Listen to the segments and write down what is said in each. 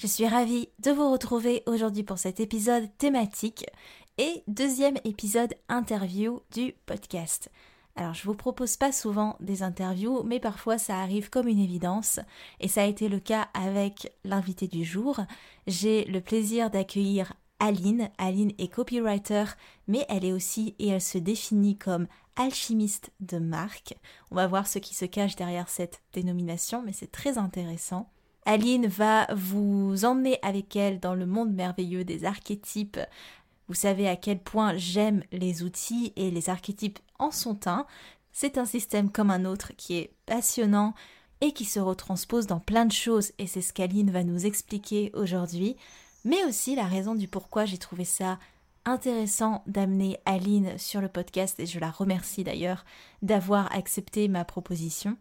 Je suis ravie de vous retrouver aujourd'hui pour cet épisode thématique et deuxième épisode interview du podcast. Alors je vous propose pas souvent des interviews, mais parfois ça arrive comme une évidence, et ça a été le cas avec l'invité du jour. J'ai le plaisir d'accueillir Aline. Aline est copywriter, mais elle est aussi et elle se définit comme alchimiste de marque. On va voir ce qui se cache derrière cette dénomination, mais c'est très intéressant. Aline va vous emmener avec elle dans le monde merveilleux des archétypes, vous savez à quel point j'aime les outils et les archétypes en sont un. C'est un système comme un autre qui est passionnant et qui se retranspose dans plein de choses et c'est ce qu'Aline va nous expliquer aujourd'hui, mais aussi la raison du pourquoi j'ai trouvé ça intéressant d'amener Aline sur le podcast et je la remercie d'ailleurs d'avoir accepté ma proposition.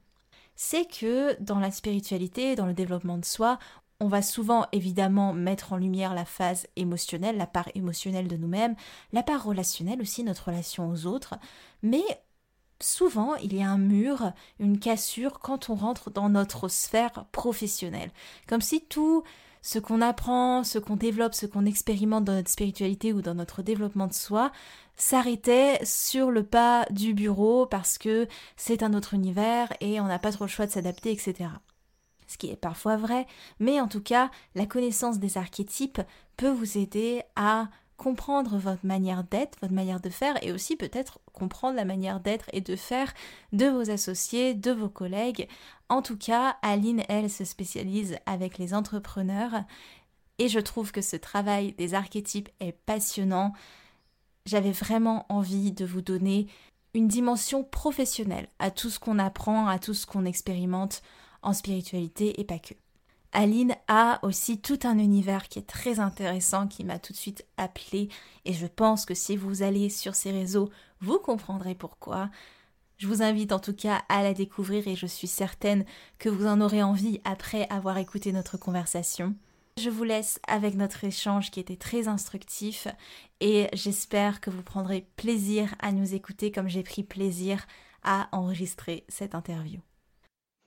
C'est que dans la spiritualité, dans le développement de soi, on va souvent évidemment mettre en lumière la phase émotionnelle, la part émotionnelle de nous-mêmes, la part relationnelle aussi, notre relation aux autres, mais souvent il y a un mur, une cassure quand on rentre dans notre sphère professionnelle, comme si tout ce qu'on apprend, ce qu'on développe, ce qu'on expérimente dans notre spiritualité ou dans notre développement de soi s'arrêtait sur le pas du bureau parce que c'est un autre univers et on n'a pas trop le choix de s'adapter, etc ce qui est parfois vrai, mais en tout cas, la connaissance des archétypes peut vous aider à comprendre votre manière d'être, votre manière de faire, et aussi peut-être comprendre la manière d'être et de faire de vos associés, de vos collègues. En tout cas, Aline, elle, se spécialise avec les entrepreneurs, et je trouve que ce travail des archétypes est passionnant. J'avais vraiment envie de vous donner une dimension professionnelle à tout ce qu'on apprend, à tout ce qu'on expérimente en spiritualité et pas que. Aline a aussi tout un univers qui est très intéressant, qui m'a tout de suite appelé, et je pense que si vous allez sur ces réseaux, vous comprendrez pourquoi. Je vous invite en tout cas à la découvrir et je suis certaine que vous en aurez envie après avoir écouté notre conversation. Je vous laisse avec notre échange qui était très instructif et j'espère que vous prendrez plaisir à nous écouter comme j'ai pris plaisir à enregistrer cette interview.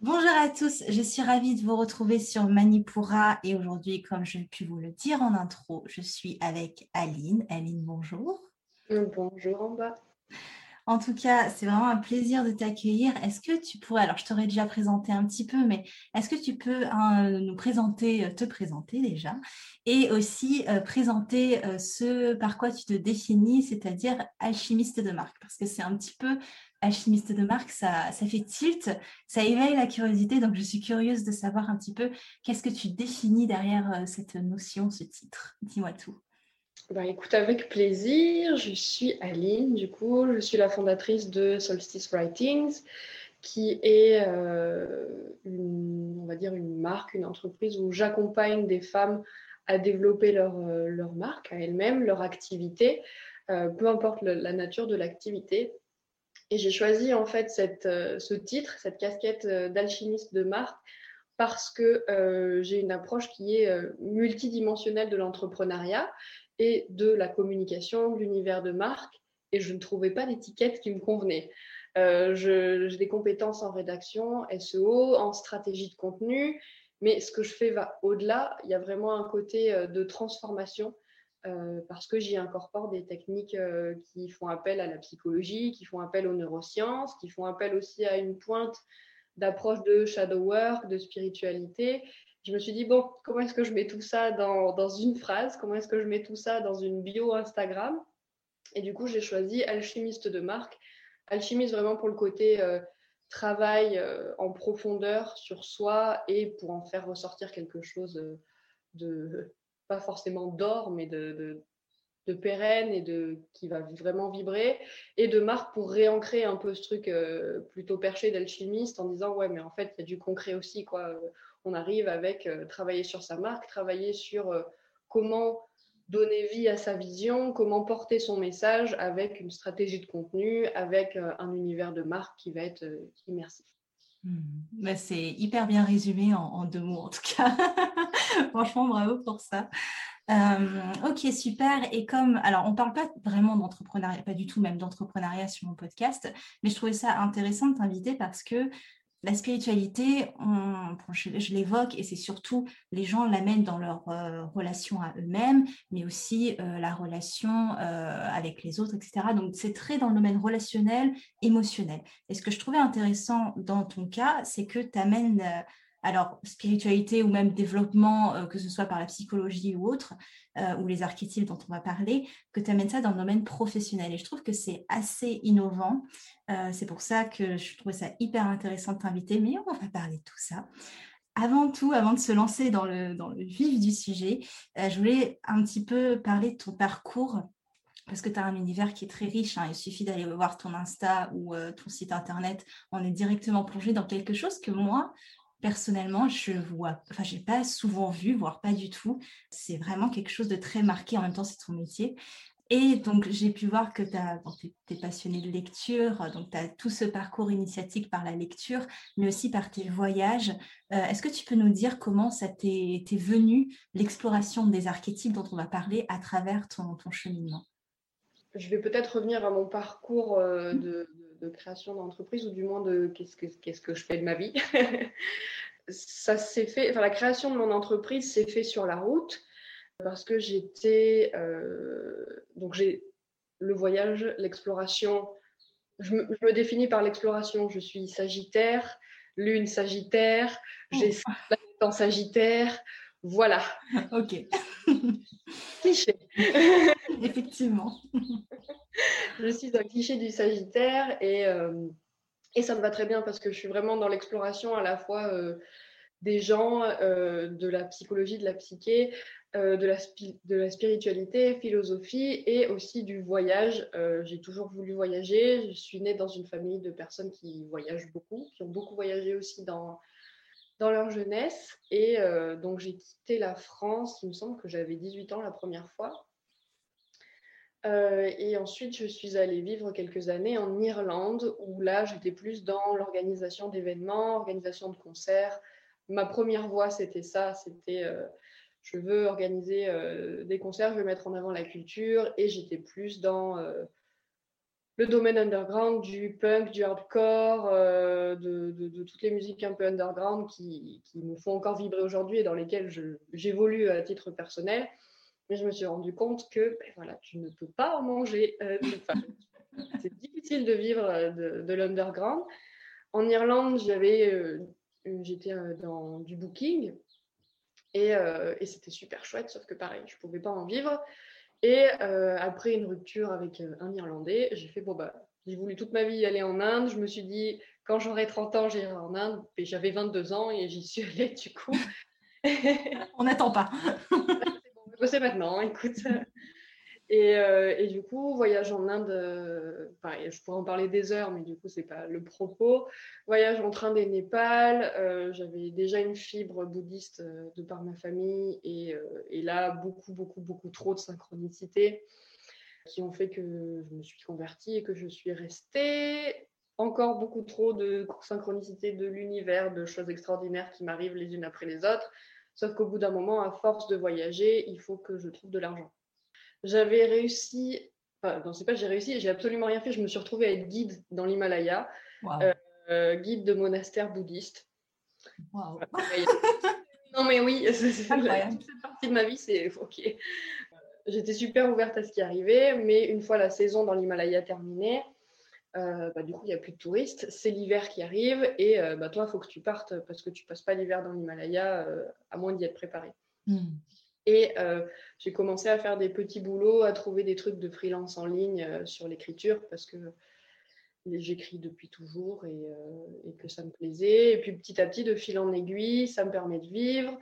Bonjour à tous, je suis ravie de vous retrouver sur Manipura et aujourd'hui, comme je pu vous le dire en intro, je suis avec Aline. Aline, bonjour. Bonjour en bas. En tout cas, c'est vraiment un plaisir de t'accueillir. Est-ce que tu pourrais, alors je t'aurais déjà présenté un petit peu, mais est-ce que tu peux hein, nous présenter, euh, te présenter déjà, et aussi euh, présenter ce par quoi tu te définis, c'est-à-dire alchimiste de marque, parce que c'est un petit peu alchimiste de marque, ça, fait tilt, ça éveille la curiosité. Donc, je suis curieuse de savoir un petit peu qu'est-ce que tu définis derrière euh, cette notion, ce titre. Dis-moi tout. Bah, écoute, avec plaisir. Je suis Aline, du coup, je suis la fondatrice de Solstice Writings, qui est, euh, une, on va dire, une marque, une entreprise où j'accompagne des femmes à développer leur, euh, leur marque à elles-mêmes, leur activité, peu importe la nature de l'activité, et j'ai choisi en fait euh, ce titre, cette casquette euh, d'alchimiste de marque, parce que euh, j'ai une approche qui est multidimensionnelle de l'entrepreneuriat de la communication, de l'univers de marque, et je ne trouvais pas d'étiquette qui me convenait. j'ai des compétences en rédaction, SEO, en stratégie de contenu, mais ce que je fais va au-delà. Il y a vraiment un côté de transformation euh, parce que j'y incorpore des techniques euh, qui font appel à la psychologie, qui font appel aux neurosciences, qui font appel aussi à une pointe d'approche de shadow work, de spiritualité. Je me suis dit, bon, comment est-ce que je mets tout ça dans, dans une phrase? Comment est-ce que je mets tout ça dans une bio Instagram? Et du coup, j'ai choisi alchimiste de marque. Alchimiste vraiment pour le côté euh, travaille en profondeur sur soi et pour en faire ressortir quelque chose de, pas forcément d'or, mais de, de, pérenne et de qui va vraiment vibrer, et de marque pour réancrer un peu ce truc plutôt perché d'alchimiste en disant ouais mais en fait il y a du concret aussi quoi. On arrive avec travailler sur sa marque, travailler sur comment donner vie à sa vision, comment porter son message avec une stratégie de contenu, avec euh, un univers de marque qui va être euh, immersif. Hmm. Bah, c'est hyper bien résumé en, deux mots en tout cas. Franchement, bravo pour ça. Euh, ok, super. Et comme, alors, on parle pas vraiment d'entrepreneuriat, pas du tout même d'entrepreneuriat sur mon podcast, mais je trouvais ça intéressant de t'inviter parce que la spiritualité, je, l'évoque, et c'est surtout les gens l'amènent dans leur euh, relation à eux-mêmes, mais aussi euh, la relation euh, avec les autres, etc. Donc c'est très dans le domaine relationnel, émotionnel. Et ce que je trouvais intéressant dans ton cas, c'est que tu amènes alors spiritualité ou même développement, euh, que ce soit par la psychologie ou autre, euh, ou les archétypes dont on va parler, que tu amènes ça dans le domaine professionnel. Et je trouve que c'est assez innovant. Euh, c'est pour ça que je trouvais ça hyper intéressant de t'inviter, mais on va parler de tout ça. Avant tout, avant de se lancer dans le, dans le vif du sujet, je voulais un petit peu parler de ton parcours parce que tu as un univers qui est très riche. Hein. Il suffit d'aller voir ton Insta ou ton site internet. On est directement plongé dans quelque chose que moi, personnellement, je vois, enfin, j'ai pas souvent vu, voire pas du tout. C'est vraiment quelque chose de très marqué. En même temps, c'est ton métier. Et donc, j'ai pu voir que tu es, passionné de lecture, donc tu as tout ce parcours initiatique par la lecture, mais aussi par tes voyages. Euh, est-ce que tu peux nous dire comment ça t'est venu, l'exploration des archétypes dont on va parler à travers ton, ton cheminement? Je vais peut-être revenir à mon parcours euh, de, de création d'entreprise ou du moins de qu'est-ce que, qu'est-ce que je fais de ma vie. ça s'est fait, enfin, la création de mon entreprise s'est fait sur la route parce que j'étais, euh, donc j'ai le voyage, l'exploration. Je me, je me définis par l'exploration. Je suis Sagittaire, Lune Sagittaire, j'ai oh. en Sagittaire. Voilà. Ok. Cliché. Effectivement je suis un cliché du Sagittaire et, euh, et ça me va très bien parce que je suis vraiment dans l'exploration à la fois euh, des gens, euh, de la psychologie, de la psyché, de, la de la spiritualité, philosophie et aussi du voyage. J'ai toujours voulu voyager. Je suis née dans une famille de personnes qui voyagent beaucoup, qui ont beaucoup voyagé aussi dans, dans leur jeunesse. Et donc j'ai quitté la France, il me semble que j'avais 18 ans la première fois. Euh, et ensuite, je suis allée vivre quelques années en Irlande, où là, j'étais plus dans l'organisation d'événements, organisation de concerts. Ma première voie, c'était ça, c'était euh, je veux organiser euh, des concerts, je veux mettre en avant la culture, et j'étais plus dans le domaine underground, du punk, du hardcore, de, toutes les musiques un peu underground qui, qui me font encore vibrer aujourd'hui et dans lesquelles j'évolue à titre personnel. Mais je me suis rendu compte que ben voilà, tu ne peux pas en manger. Euh, c'est difficile de vivre euh, de, l'underground. En Irlande, j'avais, euh, j'étais dans du booking et, et c'était super chouette, sauf que pareil, je ne pouvais pas en vivre. Et après une rupture avec un Irlandais, j'ai fait bon bah j'ai voulu toute ma vie aller en Inde. Je me suis dit quand j'aurai 30 ans, j'irai en Inde. Et j'avais 22 ans et j'y suis allée du coup. On n'attend pas. c'est maintenant, écoute. Et, euh, et, du coup, voyage en Inde, euh, je pourrais en parler des heures, mais du coup, c'est pas le propos. Voyage en train des Népal, euh, j'avais déjà une fibre bouddhiste de par ma famille, et, et, là, beaucoup, beaucoup, beaucoup trop de synchronicité qui ont fait que je me suis convertie et que je suis restée. Encore beaucoup trop de synchronicité de l'univers, de choses extraordinaires qui m'arrivent les unes après les autres. Sauf qu'au bout d'un moment, à force de voyager, il faut que je trouve de l'argent. J'avais réussi, enfin, non, c'est pas j'ai réussi, j'ai absolument rien fait. Je me suis retrouvée à être guide dans l'Himalaya, euh, euh, guide de monastère bouddhiste. non, mais oui, c'est partie de ma vie, c'est ok. J'étais super ouverte à ce qui arrivait, mais une fois la saison dans l'Himalaya terminée, euh, bah, du coup, il n'y a plus de touristes. C'est l'hiver qui arrive et euh, bah, toi, il faut que tu partes parce que tu passes pas l'hiver dans l'Himalaya euh, à moins d'y être préparé. Hmm. Et j'ai commencé à faire des petits boulots, à trouver des trucs de freelance en ligne sur l'écriture parce que j'écris depuis toujours et, et, que ça me plaisait. Et puis petit à petit, de fil en aiguille, ça me permet de vivre.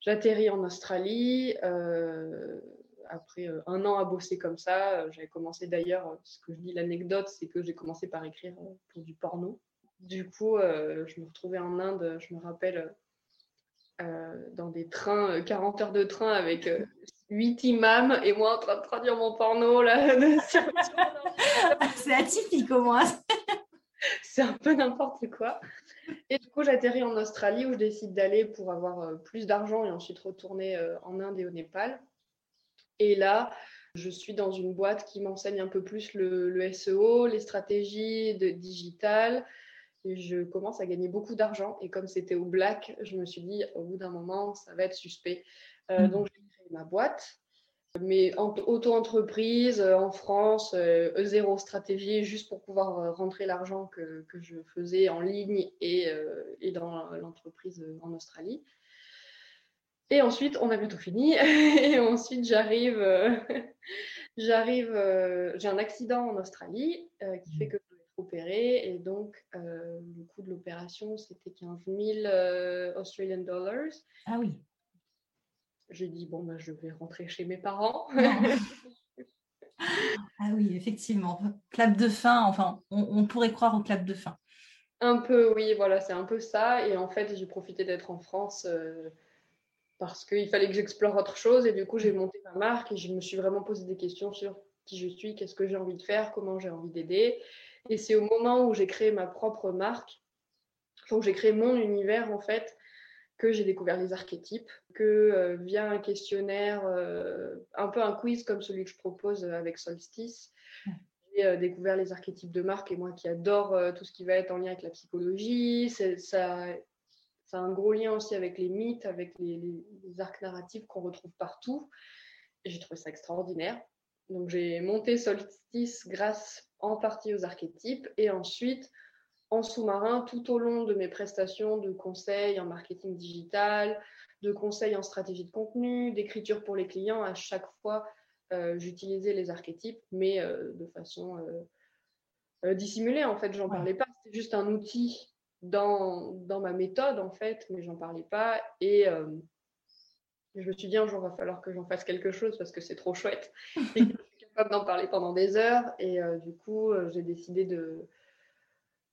J'atterris en Australie. après un an à bosser comme ça, j'avais commencé d'ailleurs, ce que je dis l'anecdote, c'est que j'ai commencé par écrire pour du porno. Du coup, je me retrouvais en Inde, je me rappelle, dans des trains, 40 heures de train avec huit imams et moi en train de traduire mon porno là. c'est atypique au moins. c'est un peu n'importe quoi. Et du coup, j'atterris en Australie où je décide d'aller pour avoir euh, plus d'argent et ensuite retourner euh, en Inde et au Népal. Et là, je suis dans une boîte qui m'enseigne un peu plus le, SEO, les stratégies de digital. Je commence à gagner beaucoup d'argent. Et comme c'était au black, je me suis dit, au bout d'un moment, ça va être suspect. Euh, mmh. Donc, ma boîte. Mais auto-entreprise euh, en France, euh, zéro stratégie, juste pour pouvoir euh, rentrer l'argent que, que, je faisais en ligne et, et dans l'entreprise en Australie. Et ensuite, on a bientôt fini. et ensuite, j'arrive, j'arrive, j'ai un accident en Australie qui fait que je opérée. Et donc, le coût de l'opération, c'était 15 000 Australian dollars. Ah oui j'ai dit bon ben je vais rentrer chez mes parents. ah oui, effectivement. Clap de fin, enfin, on, pourrait croire au clap de fin. Un peu, oui, voilà, c'est un peu ça. Et en fait, j'ai profité d'être en France euh, parce qu'il fallait que j'explore autre chose. Et du coup, j'ai monté ma marque et je me suis vraiment posé des questions sur qui je suis, qu'est-ce que j'ai envie de faire, comment j'ai envie d'aider. Et c'est au moment où j'ai créé ma propre marque, où j'ai créé mon univers, en fait, que j'ai découvert les archétypes, que euh, via un questionnaire, euh, un peu un quiz comme celui que je propose avec Solstice, j'ai euh, découvert les archétypes de marque et moi qui adore tout ce qui va être en lien avec la psychologie, ça, ça a un gros lien aussi avec les mythes, avec les, les arcs narratifs qu'on retrouve partout. J'ai trouvé ça extraordinaire. Donc j'ai monté Solstice grâce en partie aux archétypes et ensuite en sous-marin tout au long de mes prestations de conseils en marketing digital, de conseils en stratégie de contenu, d'écriture pour les clients. À chaque fois, euh, j'utilisais les archétypes, mais euh, de façon euh, dissimulée. En fait, j'en parlais pas. C'était juste un outil dans, dans, ma méthode, en fait, mais j'en parlais pas. Et je me suis dit, un jour, il va falloir que j'en fasse quelque chose parce que c'est trop chouette. Et capable d'en parler pendant des heures. Et du coup, j'ai décidé de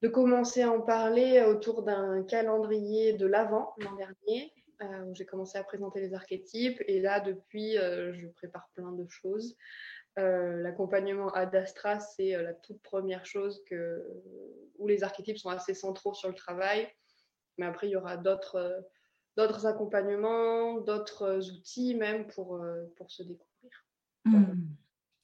de commencer à en parler autour d'un calendrier de l'Avent l'an dernier, euh, où j'ai commencé à présenter les archétypes. Et là, depuis, euh, je prépare plein de choses. Euh, l'accompagnement ad Astra, c'est la toute première chose que, où les archétypes sont assez centraux sur le travail. Mais après, il y aura d'autres d'autres accompagnements, d'autres outils même pour, pour se découvrir. Mmh.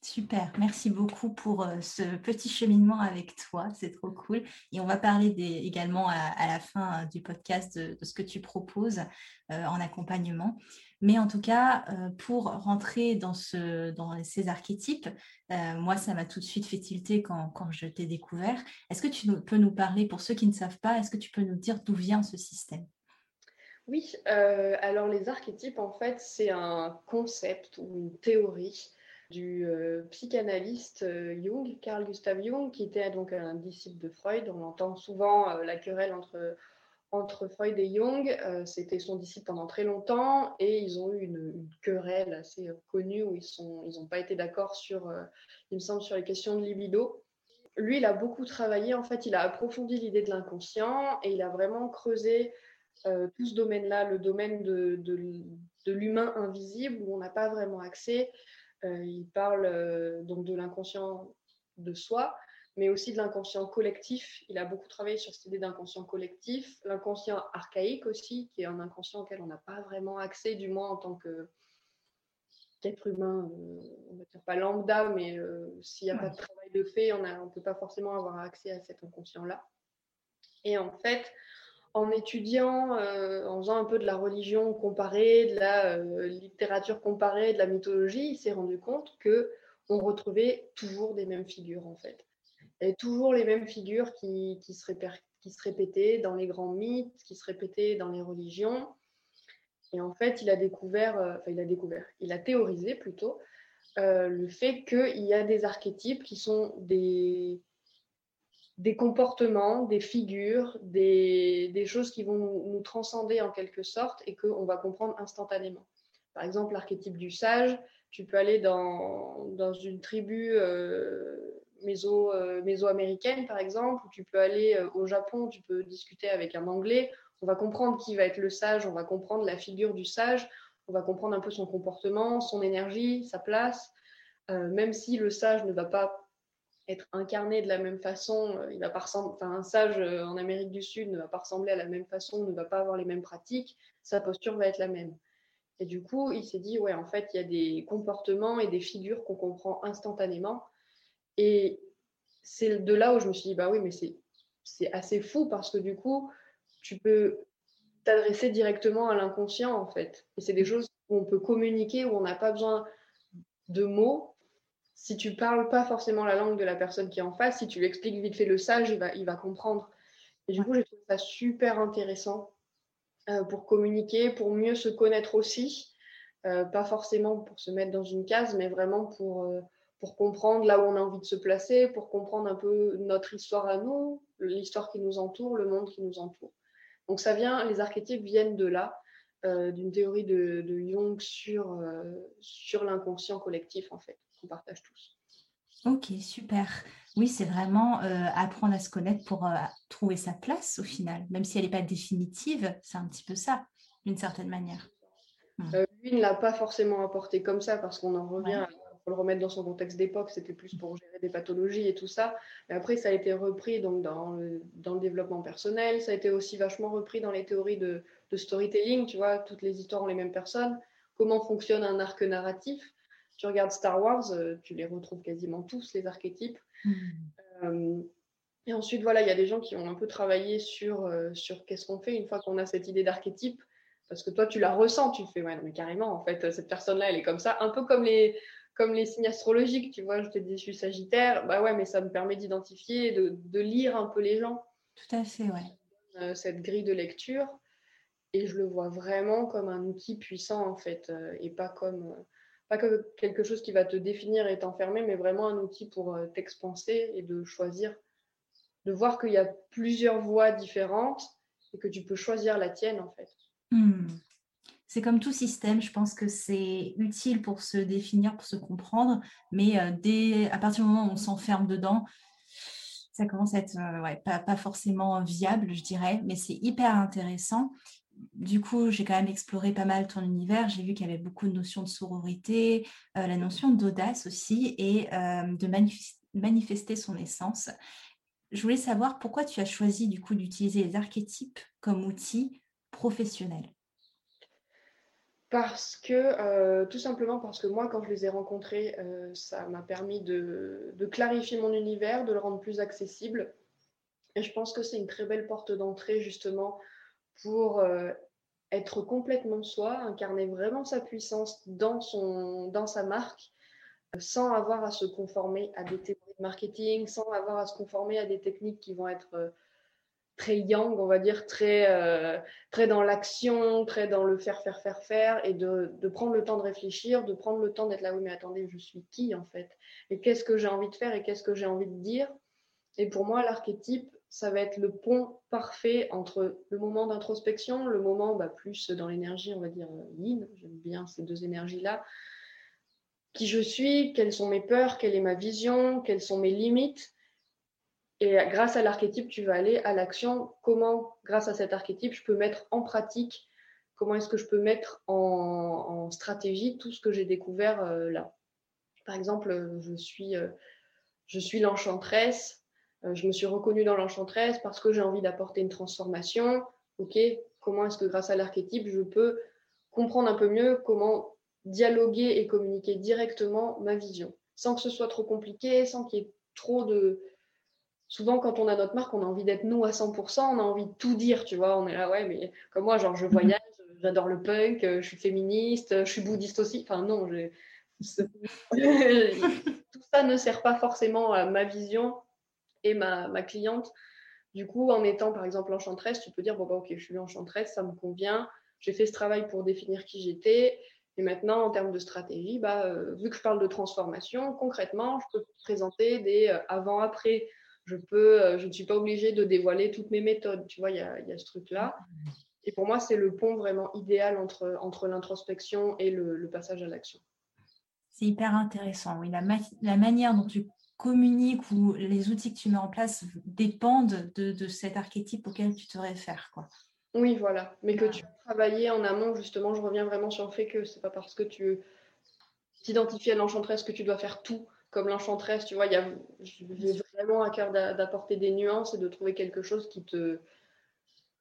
Super, merci beaucoup pour euh, ce petit cheminement avec toi, c'est trop cool. Et on va parler également à, la fin euh, du podcast de, ce que tu proposes euh, en accompagnement. Mais en tout cas, pour rentrer dans, ce, dans ces archétypes, moi, ça m'a tout de suite fait tilter quand je t'ai découvert. Est-ce que tu peux nous parler, pour ceux qui ne savent pas, est-ce que tu peux nous dire d'où vient ce système? Oui, alors les archétypes, en fait, c'est un concept ou une théorie du euh, psychanalyste euh, Jung, Carl Gustav Jung, qui était donc un disciple de Freud. On entend souvent euh, la querelle entre, entre Freud et Jung. C'était son disciple pendant très longtemps et ils ont eu une, querelle assez connue où ils n'ont ils pas été d'accord sur, il me semble, sur les questions de libido. Lui, il a beaucoup travaillé, en fait, il a approfondi l'idée de l'inconscient et il a vraiment creusé tout ce domaine-là, le domaine de, de, l'humain invisible où on n'a pas vraiment accès, il parle euh, donc de l'inconscient de soi, mais aussi de l'inconscient collectif. Il a beaucoup travaillé sur cette idée d'inconscient collectif, l'inconscient archaïque aussi, qui est un inconscient auquel on n'a pas vraiment accès, du moins en tant que qu'être humain, euh, on va dire pas lambda, mais s'il n'y a pas de travail de fait, on ne peut pas forcément avoir accès à cet inconscient-là. Et en fait, en étudiant, euh, en faisant un peu de la religion comparée, de la euh, littérature comparée, de la mythologie, il s'est rendu compte que on retrouvait toujours des mêmes figures en fait. Et toujours les mêmes figures qui, se répétaient dans les grands mythes, qui se répétaient dans les religions. Et en fait, il a découvert, euh, enfin il a découvert, il a théorisé plutôt le fait qu'il y a des archétypes qui sont des, des comportements, des figures, des, choses qui vont nous, transcender en quelque sorte et qu'on va comprendre instantanément. Par exemple, l'archétype du sage, tu peux aller dans, une tribu euh, euh, méso-américaine, par exemple, ou tu peux aller euh, au Japon, tu peux discuter avec un anglais, on va comprendre qui va être le sage, on va comprendre la figure du sage, on va comprendre un peu son comportement, son énergie, sa place, même si le sage ne va pas être incarné de la même façon, il va pas ressembler, enfin, un sage en Amérique du Sud ne va pas ressembler à la même façon, ne va pas avoir les mêmes pratiques, sa posture va être la même. Et du coup, il s'est dit, ouais, en fait, il y a des comportements et des figures qu'on comprend instantanément. Et c'est de là où je me suis dit, bah oui, mais c'est assez fou parce que du coup, tu peux t'adresser directement à l'inconscient, en fait. Et c'est des choses où on peut communiquer, où on n'a pas besoin de mots. Si tu parles pas forcément la langue de la personne qui est en face, si tu lui expliques vite fait le sage, il va, il va comprendre. Et du coup, j'ai trouvé ça super intéressant euh, pour communiquer, pour mieux se connaître aussi. Euh, pas forcément pour se mettre dans une case, mais vraiment pour, euh, pour comprendre là où on a envie de se placer, pour comprendre un peu notre histoire à nous, l'histoire qui nous entoure, le monde qui nous entoure. Donc ça vient, les archétypes viennent de là, d'une théorie de, de, Jung sur, sur l'inconscient collectif en fait, qu'on partage tous. Ok, super. Oui, c'est vraiment euh, apprendre à se connaître pour euh, trouver sa place au final, même si elle n'est pas définitive, c'est un petit peu ça, d'une certaine manière. Hmm. Euh, lui ne l'a pas forcément apporté comme ça parce qu'on en revient, il faut le remettre dans son contexte d'époque, c'était plus pour gérer des pathologies et tout ça. Mais après, ça a été repris donc, dans, le, dans le développement personnel, ça a été aussi vachement repris dans les théories de, de storytelling, tu vois, toutes les histoires ont les mêmes personnes, comment fonctionne un arc narratif? Tu regardes Star Wars, tu les retrouves quasiment tous, les archétypes. Mm. Euh, et ensuite, voilà, il y a des gens qui ont un peu travaillé sur, euh, sur qu'est-ce qu'on fait une fois qu'on a cette idée d'archétype. Parce que toi, tu la ressens, tu fais, ouais, mais carrément, en fait, cette personne-là, elle est comme ça, un peu comme les, comme les signes astrologiques, tu vois, je te dis, je suis Sagittaire, bah ouais, mais ça me permet d'identifier, de, de, lire un peu les gens. Tout à fait, ouais. Euh, cette grille de lecture, et je le vois vraiment comme un outil puissant, en fait, et pas comme pas que quelque chose qui va te définir et t'enfermer, mais vraiment un outil pour euh, t'expanser et de choisir, de voir qu'il y a plusieurs voies différentes et que tu peux choisir la tienne en fait. Hmm. C'est comme tout système, je pense que c'est utile pour se définir, pour se comprendre, mais euh, dès, à partir du moment où on s'enferme dedans, ça commence à être euh, pas, pas, forcément viable, je dirais, mais c'est hyper intéressant du coup, j'ai quand même exploré pas mal ton univers. J'ai vu qu'il y avait beaucoup de notions de sororité, euh, la notion d'audace aussi et euh, de manifester son essence. Je voulais savoir pourquoi tu as choisi du coup d'utiliser les archétypes comme outil professionnel. Parce que, euh, tout simplement parce que moi, quand je les ai rencontrés, ça m'a permis de, de, clarifier mon univers, de le rendre plus accessible. Et je pense que c'est une très belle porte d'entrée justement pour euh, être complètement soi, incarner vraiment sa puissance dans, son, dans sa marque, euh, sans avoir à se conformer à des théories de marketing, sans avoir à se conformer à des techniques qui vont être euh, très yang, on va dire, très, très dans l'action, très dans le faire, faire, faire, faire, et de, de, prendre le temps de réfléchir, de prendre le temps d'être là, oui, mais attendez, je suis qui en fait? Et qu'est-ce que j'ai envie de faire et qu'est-ce que j'ai envie de dire? Et pour moi, l'archétype, ça va être le pont parfait entre le moment d'introspection, le moment bah, plus dans l'énergie, on va dire yin, j'aime bien ces deux énergies-là, qui je suis, quelles sont mes peurs, quelle est ma vision, quelles sont mes limites. Et grâce à l'archétype, tu vas aller à l'action. Comment, grâce à cet archétype, je peux mettre en pratique, comment est-ce que je peux mettre en, stratégie tout ce que j'ai découvert euh, là. Par exemple, je suis, euh, je suis l'enchantresse euh, je me suis reconnue dans l'enchantresse parce que j'ai envie d'apporter une transformation. Ok, comment est-ce que grâce à l'archétype, je peux comprendre un peu mieux comment dialoguer et communiquer directement ma vision, sans que ce soit trop compliqué, sans qu'il y ait trop de... Souvent, quand on a notre marque, on a envie d'être nous à 100%, on a envie de tout dire, tu vois. On est là, ouais, mais comme moi, genre, je mhm. voyage, j'adore le punk, je suis féministe, je suis bouddhiste aussi. Enfin, non, tout ça ne sert pas forcément à ma vision et ma, ma, cliente. Du coup, en étant par exemple enchantresse, tu peux dire bon, bah, ok, je suis enchantresse, ça me convient, j'ai fait ce travail pour définir qui j'étais. Et maintenant, en termes de stratégie, bah, euh, vu que je parle de transformation, concrètement, je peux présenter des euh, avant-après. Je peux, je ne suis pas obligée de dévoiler toutes mes méthodes. Tu vois, il y a, y a, ce truc-là. Et pour moi, c'est le pont vraiment idéal entre, entre l'introspection et le, passage à l'action. C'est hyper intéressant. Oui, la, la, manière dont tu communiques ou les outils que tu mets en place dépendent de, de cet archétype auquel tu te réfères. Quoi. Oui, voilà. Mais que tu travailles en amont, justement, je reviens vraiment sur le fait que c'est pas parce que tu t'identifies à l'enchantresse que tu dois faire tout comme l'enchantresse. Tu vois, il y a vraiment à cœur d'apporter des nuances et de trouver quelque chose qui te,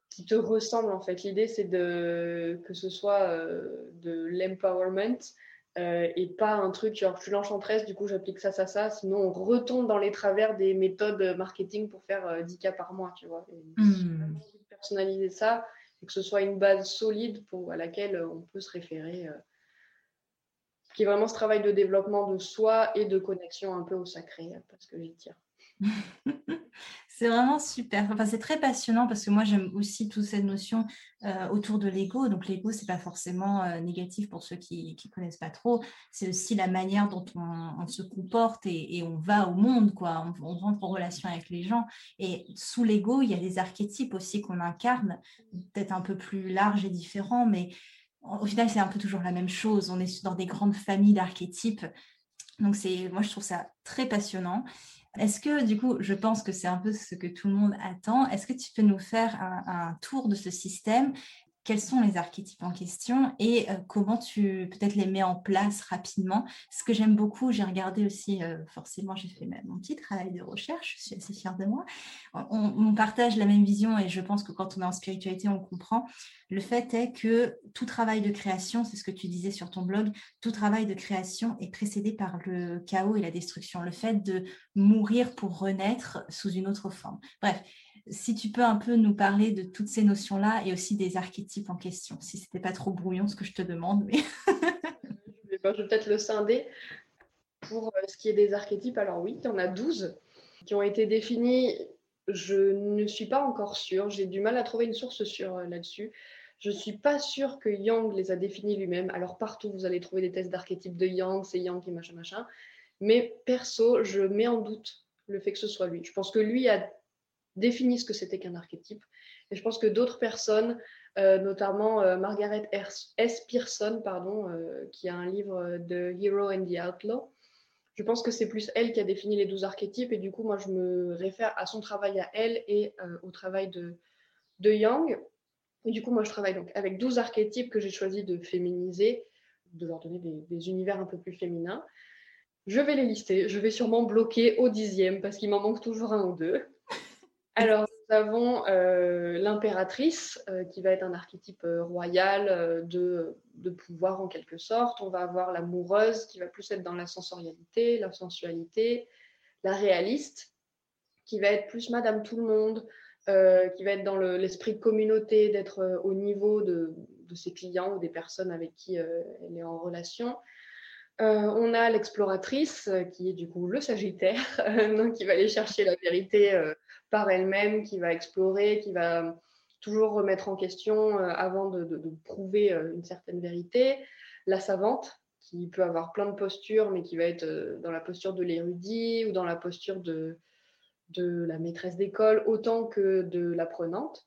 qui te ressemble en fait. L'idée c'est de que ce soit euh, de l'empowerment euh, et pas un truc genre je suis l'enchantresse, du coup j'applique ça, ça, ça. Sinon on retombe dans les travers des méthodes marketing pour faire 10 euh, cas par mois, tu vois. Et hmm. personnaliser ça et que ce soit une base solide pour, à laquelle on peut se référer. qui est vraiment ce travail de développement de soi et de connexion un peu au sacré, parce que j'y tiens. c'est vraiment super. Enfin, c'est très passionnant parce que moi, j'aime aussi toute cette notion euh, autour de l'ego. Donc, l'ego, c'est pas forcément euh, négatif pour ceux qui ne connaissent pas trop. C'est aussi la manière dont on, se comporte et, on va au monde, quoi. On, rentre en relation avec les gens. Et sous l'ego, il y a des archétypes aussi qu'on incarne, peut-être un peu plus larges et différents, mais au final, c'est un peu toujours la même chose. On est dans des grandes familles d'archétypes. Donc, moi, je trouve ça très passionnant. Est-ce que, du coup, je pense que c'est un peu ce que tout le monde attend. Est-ce que tu peux nous faire un, tour de ce système quels sont les archétypes en question et euh, comment tu peut-être les mets en place rapidement. Ce que j'aime beaucoup, j'ai regardé aussi, euh, forcément, j'ai fait mon petit travail de recherche, je suis assez fière de moi. On, partage la même vision et je pense que quand on est en spiritualité, on comprend. Le fait est que tout travail de création, c'est ce que tu disais sur ton blog, tout travail de création est précédé par le chaos et la destruction, le fait de mourir pour renaître sous une autre forme. Bref, si tu peux un peu nous parler de toutes ces notions-là et aussi des archétypes en question, si ce n'était pas trop brouillon ce que je te demande. Mais... je vais peut-être le scinder. Pour euh, ce qui est des archétypes, alors oui, il y en a 12 qui ont été définis. Je ne suis pas encore sûre, j'ai du mal à trouver une source euh, là-dessus. Je ne suis pas sûre que Yang les a définis lui-même. Alors partout, vous allez trouver des tests d'archétypes de Yang, c'est Yang qui machin machin. Mais perso, je mets en doute le fait que ce soit lui. Je pense que lui a défini ce que c'était qu'un archétype. Et je pense que d'autres personnes, euh, notamment euh, Margaret S. Pearson, pardon, euh, qui a un livre de Hero and the Outlaw, je pense que c'est plus elle qui a défini les douze archétypes. Et du coup, moi, je me réfère à son travail à elle et au travail de, de Young. Et du coup, moi, je travaille donc avec 12 archétypes que j'ai choisi de féminiser, de leur donner des, des, univers un peu plus féminins. Je vais les lister. Je vais sûrement bloquer au dixième parce qu'il m'en manque toujours un ou deux. Alors, nous avons euh, l'impératrice, euh, qui va être un archétype euh, royal de, pouvoir en quelque sorte. On va avoir l'amoureuse, qui va plus être dans la sensorialité, la sensualité. La réaliste, qui va être plus Madame Tout le Monde, qui va être dans l'esprit de communauté, d'être au niveau de, de, ses clients ou des personnes avec qui elle est en relation. On a l'exploratrice, qui est du coup le Sagittaire, qui va aller chercher la vérité par elle-même, qui va explorer, qui va toujours remettre en question euh, avant de, prouver euh, une certaine vérité. La savante, qui peut avoir plein de postures, mais qui va être euh, dans la posture de l'érudit ou dans la posture de, de la maîtresse d'école, autant que de l'apprenante.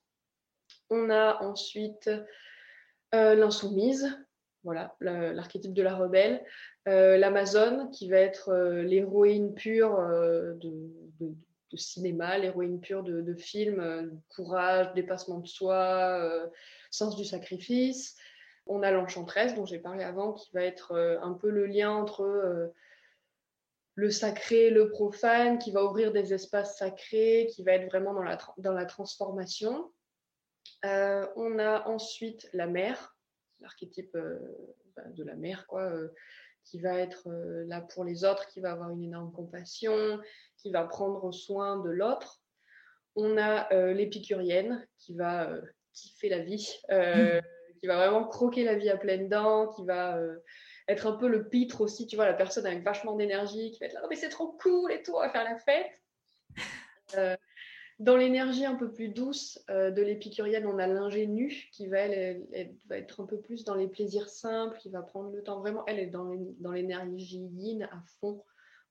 On a ensuite l'insoumise, voilà, l'archétype de la rebelle. L'Amazone, qui va être l'héroïne pure de, cinéma, l'héroïne pure de, film, euh, courage, dépassement de soi, euh, sens du sacrifice. On a l'enchantresse dont j'ai parlé avant, qui va être euh, un peu le lien entre le sacré, le profane, qui va ouvrir des espaces sacrés, qui va être vraiment dans la, dans la transformation. on a ensuite la mère, l'archétype bah, de la mère, quoi, qui va être là pour les autres, qui va avoir une énorme compassion, qui va prendre soin de l'autre. On a euh, l'épicurienne qui va euh, kiffer la vie, euh, qui va vraiment croquer la vie à pleines dents, qui va être un peu le pitre aussi, tu vois, la personne avec vachement d'énergie, qui va être là, oh, mais c'est trop cool et tout, à faire la fête. Dans l'énergie un peu plus douce de l'épicurienne, on a l'ingénue qui va, elle, être un peu plus dans les plaisirs simples, qui va prendre le temps. Vraiment, elle est dans l'énergie yin à fond,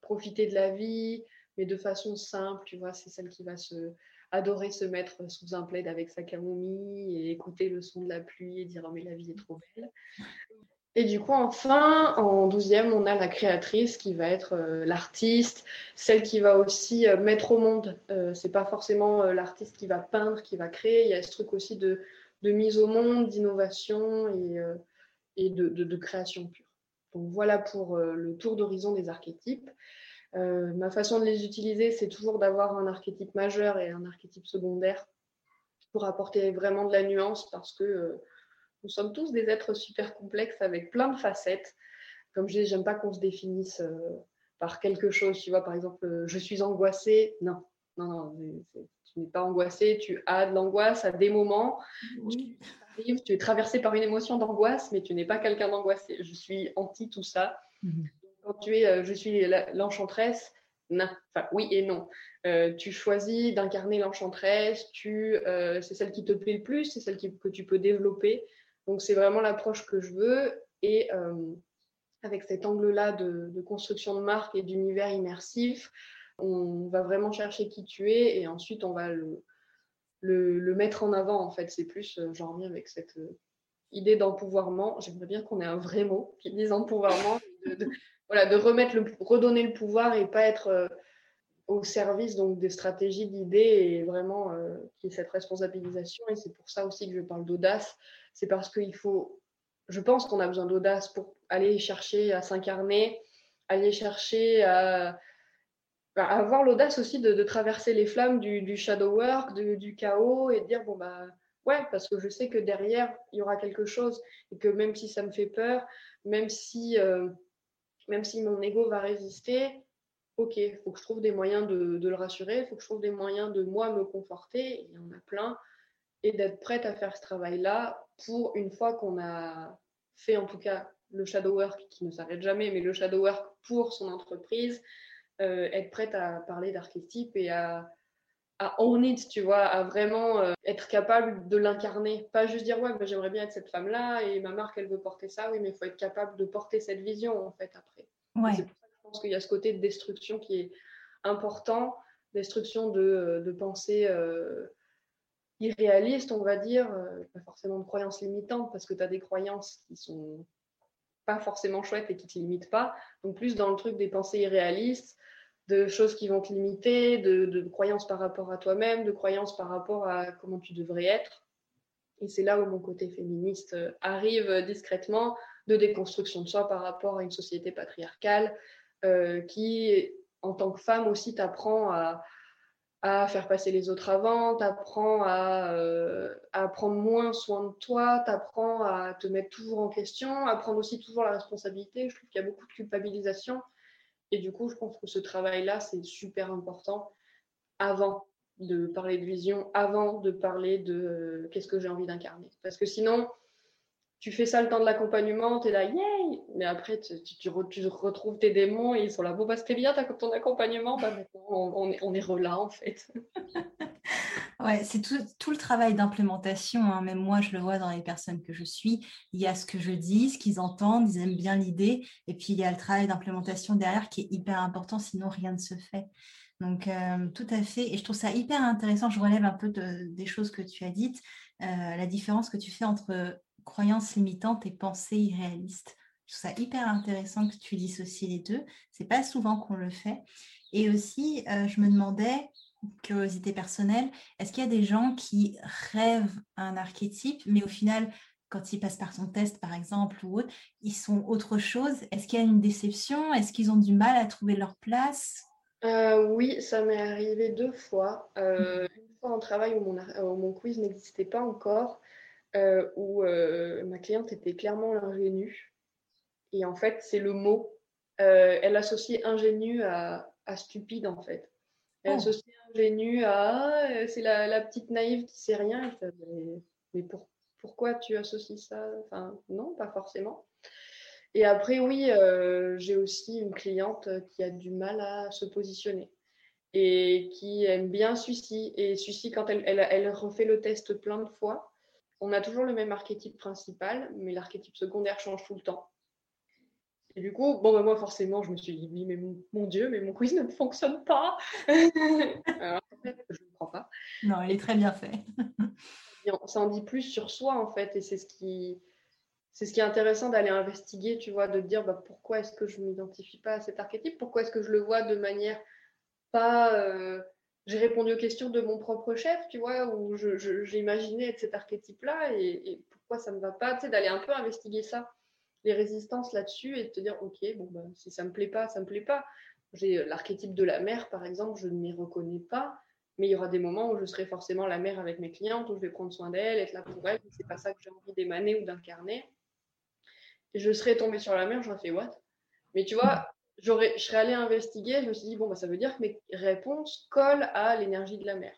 profiter de la vie, mais de façon simple, tu vois, c'est celle qui va se adorer se mettre sous un plaid avec sa camomille et écouter le son de la pluie et dire oh mais la vie est trop belle. Et du coup, enfin, en douzième, on a la créatrice qui va être euh, l'artiste, celle qui va aussi euh, mettre au monde. Euh, c'est pas forcément l'artiste qui va peindre, qui va créer. Il y a ce truc aussi de, mise au monde, d'innovation et, de, création pure. Donc voilà pour le tour d'horizon des archétypes. Euh, ma façon de les utiliser, c'est toujours d'avoir un archétype majeur et un archétype secondaire pour apporter vraiment de la nuance parce que euh, nous sommes tous des êtres super complexes avec plein de facettes. Comme je dis, j'aime pas qu'on se définisse euh, par quelque chose. Tu vois, par exemple, je suis angoissée. Non, non, non, tu n'es pas angoissée. Tu as de l'angoisse à des moments. Tu, tu es traversé par une émotion d'angoisse, mais tu n'es pas quelqu'un d'angoissé. Je suis anti tout ça. Mhm quand tu es euh, je suis l'enchantresse, non. Enfin, oui et non. Euh, tu choisis d'incarner l'enchantresse, tu, euh, c'est celle qui te plaît le plus, c'est celle que tu peux développer. Donc c'est vraiment l'approche que je veux. Et avec cet angle-là de, construction de marque et d'univers immersif, on va vraiment chercher qui tu es et ensuite on va le, le, mettre en avant. En fait, c'est plus, j'en reviens avec cette idée d'empouvoirment. J'aimerais bien qu'on ait un vrai mot qui dise empouvoirment, de, voilà, de remettre le, redonner le pouvoir et pas être euh, au service donc des stratégies, d'idées et vraiment euh, qui est cette responsabilisation. Et c'est pour ça aussi que je parle d'audace. C'est parce qu'il faut, je pense qu'on a besoin d'audace pour aller chercher à s'incarner, aller chercher à, bah, avoir l'audace aussi de, traverser les flammes du, shadow work, du chaos et de dire bon bah ouais parce que je sais que derrière il y aura quelque chose et que même si ça me fait peur, même si euh, même si mon ego va résister, ok, il faut que je trouve des moyens de, le rassurer, il faut que je trouve des moyens de moi me conforter, il y en a plein, et d'être prête à faire ce travail-là pour une fois qu'on a fait en tout cas le shadow work qui ne s'arrête jamais, mais le shadow work pour son entreprise, euh, être prête à parler d'archétype et à, à own it, tu vois, à vraiment euh, être capable de l'incarner. Pas juste dire, ouais, bah, j'aimerais bien être cette femme-là et ma marque, elle veut porter ça, oui, mais il faut être capable de porter cette vision, en fait, après. C'est pour je pense qu'il y a ce côté de destruction qui est important, destruction de, euh, de pensée euh, irréaliste, on va dire, pas forcément de croyances limitantes, parce que tu as des croyances qui sont pas forcément chouettes et qui te limitent pas. Donc plus dans le truc des pensées irréalistes, de choses qui vont te limiter, de, croyances par rapport à toi-même, de croyances par rapport à comment tu devrais être. Et c'est là où mon côté féministe euh, arrive discrètement, de déconstruction de soi par rapport à une société patriarcale euh, qui, en tant que femme aussi, t'apprend à, à faire passer les autres avant, t'apprend à, euh, à prendre moins soin de toi, t'apprend à te mettre toujours en question, à prendre aussi toujours la responsabilité. Je trouve qu'il y a beaucoup de culpabilisation et du coup, je pense que ce travail-là, c'est super important avant de parler de vision, avant de parler de euh, qu'est-ce que j'ai envie d'incarner. Parce que sinon, tu fais ça le temps de l'accompagnement, tu es là, yay Mais après, tu, retrouves tes démons et ils sont là, bon, bah, c'était bien ton accompagnement, bah, on, est, on est en fait. Ouais, c'est tout, tout, le travail d'implémentation. Hein. Même moi, je le vois dans les personnes que je suis. Il y a ce que je dis, ce qu'ils entendent, ils aiment bien l'idée. Et puis, il y a le travail d'implémentation derrière qui est hyper important, sinon rien ne se fait. Donc, euh, tout à fait. Et je trouve ça hyper intéressant. Je relève un peu des choses que tu as dites, euh, la différence que tu fais entre croyances limitantes et pensées irréalistes. Je trouve ça hyper intéressant que tu dissocies les deux. C'est pas souvent qu'on le fait. Et aussi, euh, je me demandais, curiosité personnelle, est-ce qu'il y a des gens qui rêvent un archétype, mais au final, quand ils passent par son test, par exemple, ou autre, ils sont autre chose? Est-ce qu'il y a une déception? Est-ce qu'ils ont du mal à trouver leur place? Euh, Oui, ça m'est arrivé deux fois. Euh, une fois en travail où mon, où mon quiz n'existait pas encore, euh, où ma cliente était clairement l'ingénue. Et en fait, c'est le mot. elle associe ingénu à, à stupide, en fait. Elle oh. associe ingénue à euh, c'est la, petite naïve qui sait rien. Mais, pourquoi tu associes ça? Enfin, non, pas forcément. Et après, oui, euh, j'ai aussi une cliente qui a du mal à se positionner et qui aime bien celui-ci. Et celui-ci, quand elle, elle, refait le test plein de fois, on a toujours le même archétype principal, mais l'archétype secondaire change tout le temps. Et du coup, bon, bah, moi, forcément, je me suis dit, mais mon, Dieu, mais mon quiz ne fonctionne pas. Alors, en fait, je ne crois pas. Non, il est très bien fait. ça en dit plus sur soi, en fait, et c'est ce qui, c'est ce qui est intéressant d'aller investiguer, tu vois, de dire bah, pourquoi est-ce que je ne m'identifie pas à cet archétype, pourquoi est-ce que je le vois de manière pas. Euh, j'ai répondu aux questions de mon propre chef, tu vois, où j'ai imaginé être cet archétype-là et, pourquoi ça ne me va pas, tu sais, d'aller un peu investiguer ça, les résistances là-dessus et de te dire, ok, bon, bah, si ça ne me plaît pas, ça ne me plaît pas. J'ai l'archétype de la mère, par exemple, je ne m'y reconnais pas, mais il y aura des moments où je serai forcément la mère avec mes clientes, où je vais prendre soin d'elles, être là pour elles, c'est pas ça que j'ai envie d'émaner ou d'incarner je serais tombée sur la mer, j'aurais fait what? Mais tu vois, j'aurais, je serais allée investiguer, je me suis dit, bon, bah, ça veut dire que mes réponses collent à l'énergie de la mer.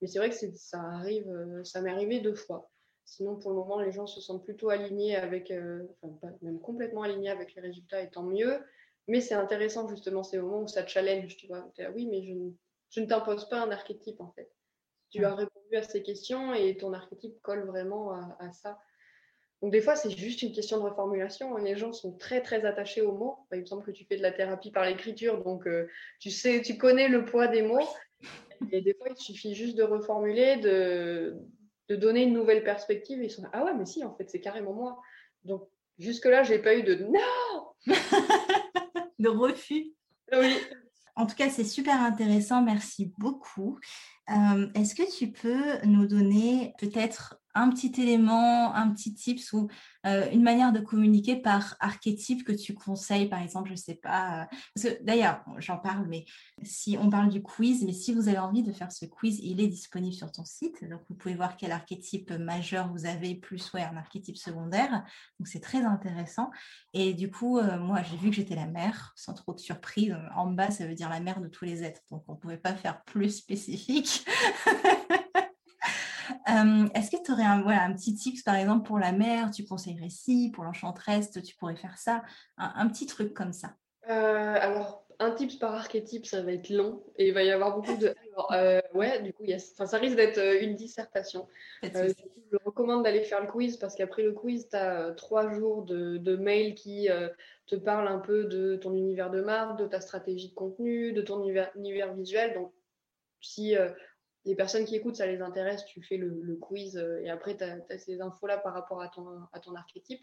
Mais c'est vrai que ça arrive, euh, ça m'est arrivé deux fois. Sinon, pour le moment, les gens se sentent plutôt alignés avec, euh, enfin, pas, même complètement alignés avec les résultats, et tant mieux. Mais c'est intéressant justement ces moments où ça challenge, tu vois. oui, mais je ne, je ne t'impose pas un archétype en fait. Tu as répondu à ces questions et ton archétype colle vraiment à ça. Donc des fois, c'est juste une question de reformulation. Les gens sont très très attachés aux mots. Par exemple, que tu fais de la thérapie par l'écriture, donc euh, tu sais, tu connais le poids des mots. Et des fois, il suffit juste de reformuler, de, de donner une nouvelle perspective. ils sont ah ouais, mais si, en fait, c'est carrément moi. Donc jusque là, j'ai pas eu de non, de refus. Oui. En tout cas, c'est super intéressant. Merci beaucoup. Euh, est-ce que tu peux nous donner peut-être un petit élément, un petit tips ou euh, une manière de communiquer par archétype que tu conseilles, par exemple, je ne sais pas. Euh, d'ailleurs, j'en parle, mais si on parle du quiz, mais si vous avez envie de faire ce quiz, il est disponible sur ton site. Donc, vous pouvez voir quel archétype majeur vous avez, plus ouais, un archétype secondaire. Donc, c'est très intéressant. Et du coup, euh, moi, j'ai vu que j'étais la mère, sans trop de surprise. En bas, ça veut dire la mère de tous les êtres. Donc, on ne pouvait pas faire plus spécifique. Euh, est-ce que tu aurais un, voilà, un petit tips, par exemple, pour la mère Tu conseillerais ci, pour l'enchantresse, tu pourrais faire ça un, petit truc comme ça? Euh, alors, un tips par archétype, ça va être long et il va y avoir beaucoup de. Euh, ouais, du coup, ça risque d'être une dissertation. je recommande d'aller faire le quiz parce qu'après le quiz, tu as trois jours de, de mails qui te parlent un peu de ton univers de marque, de ta stratégie de contenu, de ton univers, univers visuel. Donc, si les personnes qui écoutent, ça les intéresse, tu fais le, quiz euh, et après, tu as, ces infos-là par rapport à ton, archétype.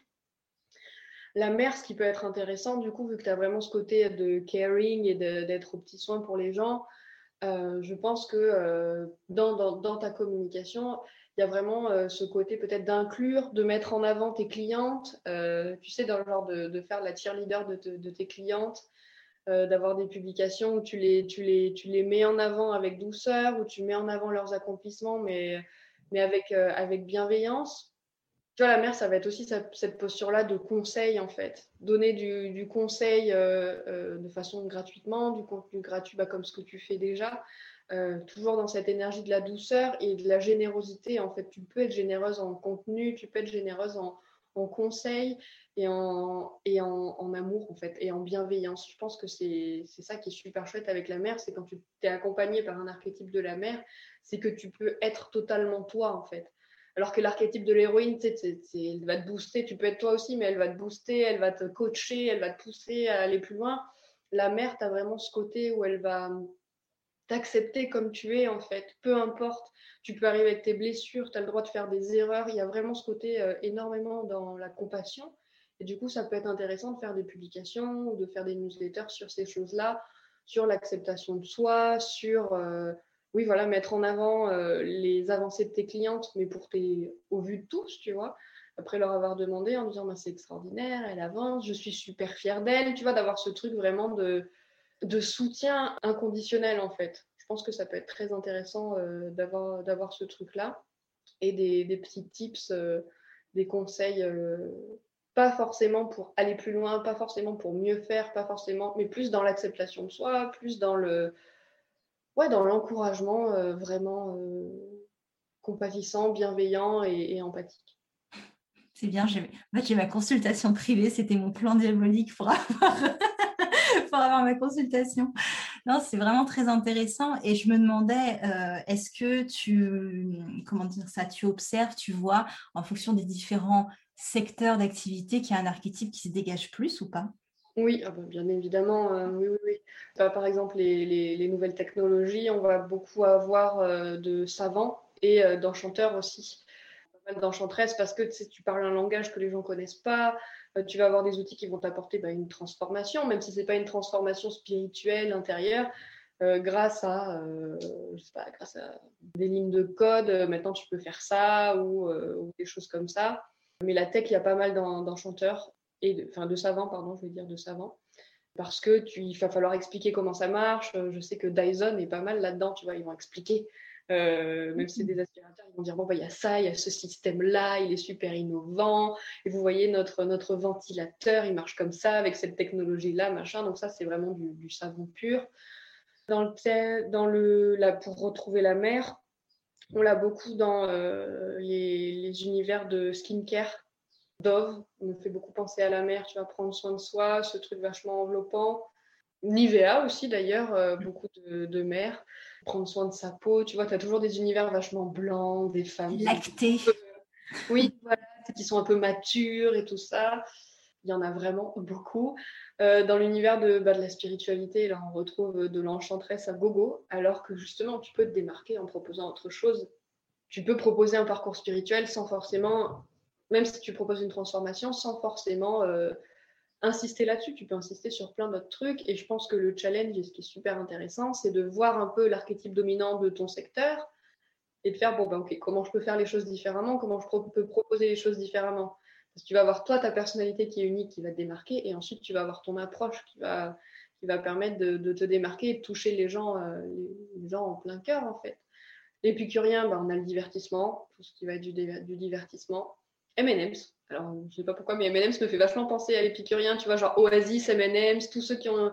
La mère, ce qui peut être intéressant, du coup, vu que tu as vraiment ce côté de caring et d'être au petit soin pour les gens, euh, je pense que euh, dans, dans, ta communication, il y a vraiment ce côté peut-être d'inclure, de mettre en avant tes clientes, tu sais, dans le genre de, de faire la cheerleader de, de tes clientes, euh, d'avoir des publications où tu les, tu, les, tu les mets en avant avec douceur, où tu mets en avant leurs accomplissements, mais, mais avec, euh, avec bienveillance. Tu vois, la mère, ça va être aussi cette posture-là de conseil, en fait. Donner du, du conseil euh, de façon gratuitement, du contenu gratuit, bah, comme ce que tu fais déjà. toujours dans cette énergie de la douceur et de la générosité. En fait, tu peux être généreuse en contenu, tu peux être généreuse en, en conseil et en, et en, amour en fait et en bienveillance. Je pense que c'est ça qui est super chouette avec la mère, c'est quand tu t'es accompagné par un archétype de la mère, c'est que tu peux être totalement toi en fait. Alors que l'archétype de l'héroïne, elle va te booster, tu peux être toi aussi, mais elle va te booster, elle va te coacher, elle va te pousser à aller plus loin. La mère, tu as vraiment ce côté où elle va t'accepter comme tu es en fait, peu importe tu peux arriver avec tes blessures, tu as le droit de faire des erreurs. Il y a vraiment ce côté euh, énormément dans la compassion. Et du coup, ça peut être intéressant de faire des publications ou de faire des newsletters sur ces choses-là, sur l'acceptation de soi, sur, euh, oui, voilà, mettre en avant euh, les avancées de tes clientes, mais pour tes, au vu de tous, tu vois. Après leur avoir demandé en disant, bah, c'est extraordinaire, elle avance, je suis super fière d'elle, tu vois, d'avoir ce truc vraiment de soutien inconditionnel, en fait je pense que ça peut être très intéressant euh, d'avoir ce truc-là et des, petits tips, euh, des conseils, euh, pas forcément pour aller plus loin, pas forcément pour mieux faire, pas forcément, mais plus dans l'acceptation de soi, plus dans le, ouais, dans l'encouragement vraiment compatissant, bienveillant et, empathique. C'est bien, j'ai ma consultation privée, c'était mon plan diabolique pour avoir ma consultation. Non, c'est vraiment très intéressant. Et je me demandais, euh, est-ce que tu, comment dire ça, tu observes, tu vois, en fonction des différents secteurs d'activité, qu'il y a un archétype qui se dégage plus ou pas? Oui, ah bah, bien évidemment, oui, oui, oui. Bah, par exemple, les, nouvelles technologies, on va beaucoup avoir de savants et d'enchanteurs aussi. D'enchantresses parce que tu parles un langage que les gens connaissent pas, tu vas avoir des outils qui vont t'apporter bah, une transformation, même si ce n'est pas une transformation spirituelle intérieure, grâce à, je sais pas, grâce à des lignes de code, maintenant tu peux faire ça ou, des choses comme ça. Mais la tech, il y a pas mal d'enchanteurs et enfin de savants, pardon, je veux dire de savants, parce que tu, il va falloir expliquer comment ça marche. Je sais que Dyson est pas mal là-dedans, tu vois, ils vont expliquer. Euh, même si c'est des aspirateurs, ils vont dire bon, bah, il y a ça, il y a ce système-là, il est super innovant. Et vous voyez, notre, notre ventilateur, il marche comme ça, avec cette technologie-là, machin. Donc, ça, c'est vraiment du, savon pur. Dans le, pour retrouver la mer, on l'a beaucoup dans euh, les, univers de skincare. Dove, on me fait beaucoup penser à la mer, tu vas prendre soin de soi, ce truc vachement enveloppant. Nivea aussi d'ailleurs, euh, beaucoup de mer, prendre soin de sa peau, tu vois, tu as toujours des univers vachement blancs, des femmes. Lactées. Oui, voilà, qui sont un peu matures et tout ça. Il y en a vraiment beaucoup. Euh, dans l'univers de, bah, de, la spiritualité, là, on retrouve de l'enchantresse à gogo, alors que justement, tu peux te démarquer en proposant autre chose. Tu peux proposer un parcours spirituel sans forcément même si tu proposes une transformation sans forcément euh, insister là-dessus. Tu peux insister sur plein d'autres trucs. Et je pense que le challenge, ce qui est super intéressant, c'est de voir un peu l'archétype dominant de ton secteur et de faire, bon, ben, ok, comment je peux faire les choses différemment, comment je peux proposer les choses différemment. Parce que tu vas avoir toi ta personnalité qui est unique, qui va te démarquer, et ensuite tu vas avoir ton approche qui va, qui va permettre de, te démarquer et de toucher les gens, euh, les, gens en plein cœur en fait. L'épicurien, ben, on a le divertissement, tout ce qui va être du divertissement. M&M's. Alors, je sais pas pourquoi, mais M&M's me fait vachement penser à l'épicurien, tu vois, genre Oasis, M&M's, tous ceux qui ont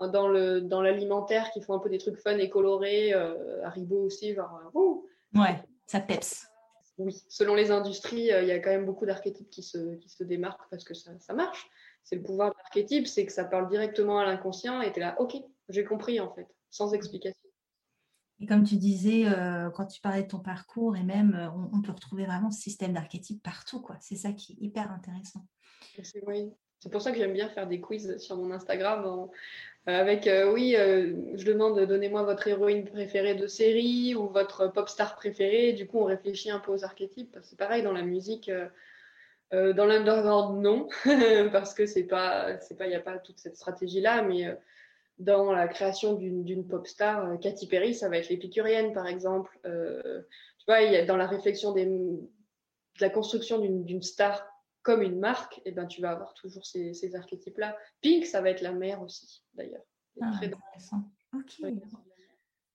dans le dans l'alimentaire, qui font un peu des trucs fun et colorés, euh, Haribo aussi, genre. Euh, ouais, ça peps. Oui, selon les industries, euh, il y a quand même beaucoup d'archétypes qui se, qui se démarquent parce que ça, ça marche. C'est le pouvoir de l'archétype, c'est que ça parle directement à l'inconscient et tu es là, ok, j'ai compris en fait, sans explication. Et comme tu disais, euh, quand tu parlais de ton parcours, et même, euh, on, peut retrouver vraiment ce système d'archétypes partout. quoi. C'est ça qui est hyper intéressant. C'est pour ça que j'aime bien faire des quiz sur mon Instagram. Euh, avec, oui, je demande, donnez-moi votre héroïne préférée de série ou votre pop star préférée. du coup, on réfléchit un peu aux archétypes. C'est pareil dans la musique. dans l'underground, non, parce que c'est pas, c'est pas, il n'y a pas toute cette stratégie-là, mais dans la création d'une pop star, euh, Katy Perry, ça va être l'épicurienne, par exemple. Euh, tu vois, il y a, dans la réflexion des, de la construction d'une star comme une marque, et eh ben, tu vas avoir toujours ces, ces archétypes-là. Pink, ça va être la mère aussi, d'ailleurs. Ah, intéressant. Ok.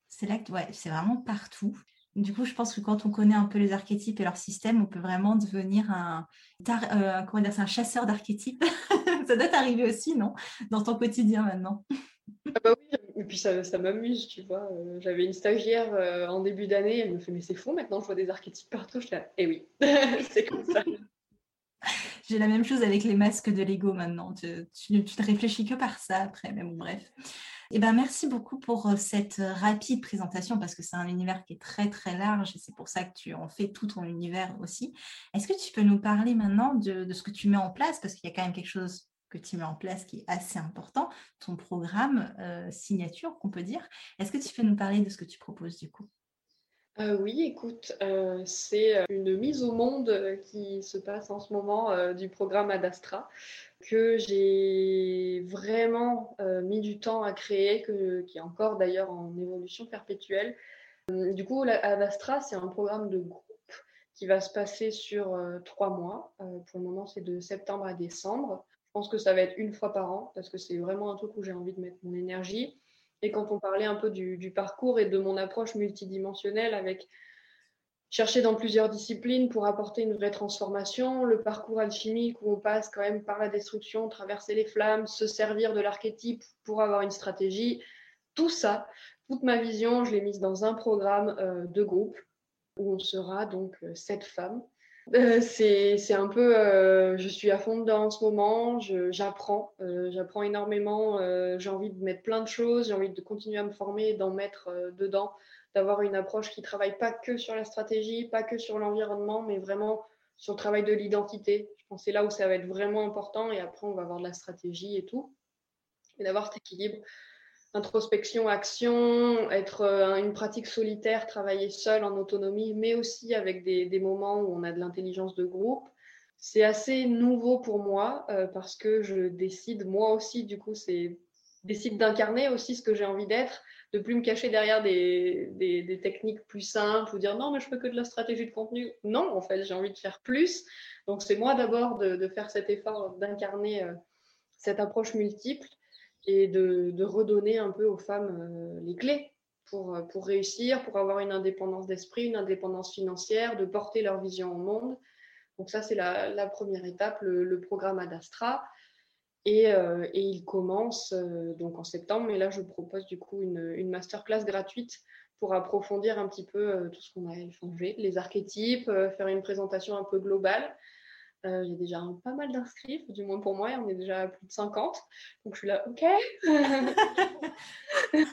C'est là que ouais, c'est vraiment partout. Du coup, je pense que quand on connaît un peu les archétypes et leur système, on peut vraiment devenir un, euh, comment dire, un chasseur d'archétypes. ça doit t'arriver aussi, non? Dans ton quotidien maintenant. Ah bah oui, et puis ça, ça m'amuse, tu vois. Euh, j'avais une stagiaire euh, en début d'année, elle me fait Mais c'est fou, maintenant je vois des archétypes partout. Je dis Eh oui, c'est comme ça. J'ai la même chose avec les masques de Lego maintenant. Tu, tu, ne te réfléchis que par ça après, mais bon, bref. Eh ben, merci beaucoup pour euh, cette rapide présentation parce que c'est un univers qui est très très large et c'est pour ça que tu en fais tout ton univers aussi. Est-ce que tu peux nous parler maintenant de ce que tu mets en place? Parce qu'il y a quand même quelque chose que tu mets en place qui est assez important, ton programme euh, signature qu'on peut dire. Est-ce que tu peux nous parler de ce que tu proposes du coup? Euh, oui, écoute, euh, c'est une mise au monde qui se passe en ce moment du programme Adastra que j'ai vraiment mis du temps à créer, que, qui est encore d'ailleurs en évolution perpétuelle. du coup, Adastra, c'est un programme de groupe qui va se passer sur trois mois. pour le moment, c'est de septembre à décembre. Je pense que ça va être une fois par an parce que c'est vraiment un truc où j'ai envie de mettre mon énergie. Et quand on parlait un peu du, parcours et de mon approche multidimensionnelle avec chercher dans plusieurs disciplines pour apporter une vraie transformation, le parcours alchimique où on passe quand même par la destruction, traverser les flammes, se servir de l'archétype pour avoir une stratégie, tout ça, toute ma vision, je l'ai mise dans un programme euh, de groupe où on sera donc euh, sept femmes euh, c'est un peu, euh, je suis à fond dedans en ce moment, j'apprends, euh, j'apprends énormément, j'ai envie de mettre plein de choses, j'ai envie de continuer à me former, d'en mettre dedans, d'avoir une approche qui travaille pas que sur la stratégie, pas que sur l'environnement, mais vraiment sur le travail de l'identité. Je pense que c'est là où ça va être vraiment important et après on va avoir de la stratégie et tout. et d'avoir cet équilibre introspection, action, être euh, une pratique solitaire, travailler seul en autonomie, mais aussi avec des, moments où on a de l'intelligence de groupe. C'est assez nouveau pour moi euh, parce que je décide, moi aussi, du coup, c'est décide d'incarner aussi ce que j'ai envie d'être, de plus me cacher derrière des, techniques plus simples ou dire non, mais je fais que de la stratégie de contenu. Non, en fait, j'ai envie de faire plus. Donc, c'est moi d'abord de, faire cet effort d'incarner euh, cette approche multiple et de, redonner un peu aux femmes euh, les clés pour, euh, pour réussir, pour avoir une indépendance d'esprit, une indépendance financière, de porter leur vision au monde. Donc ça, c'est la, première étape, le, programme Adastra. Et, euh, et il commence donc en septembre. Mais là, je propose du coup une masterclass gratuite pour approfondir un petit peu tout ce qu'on a échangé, les archétypes, faire une présentation un peu globale. Euh, j'ai déjà pas mal d'inscrits, du moins pour moi, on est déjà à plus de 50. Donc je suis là, ok. c'est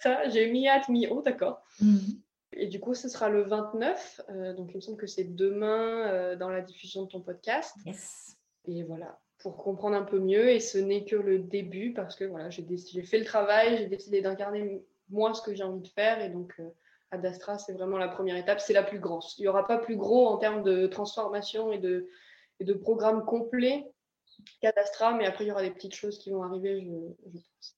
ça, j'ai mis hâte, mis haut, d'accord. Mhm. Et du coup, ce sera le 29. Euh, donc il me semble que c'est demain euh, dans la diffusion de ton podcast. Yes. Et voilà, pour comprendre un peu mieux. Et ce n'est que le début parce que voilà, j'ai, j'ai fait le travail, j'ai décidé d'incarner moi ce que j'ai envie de faire. Et donc Adastra, c'est vraiment la première étape, c'est la plus grosse. Il n'y aura pas plus gros en termes de transformation et de, de programme complet qu'Adastra, mais après, il y aura des petites choses qui vont arriver, je, pense.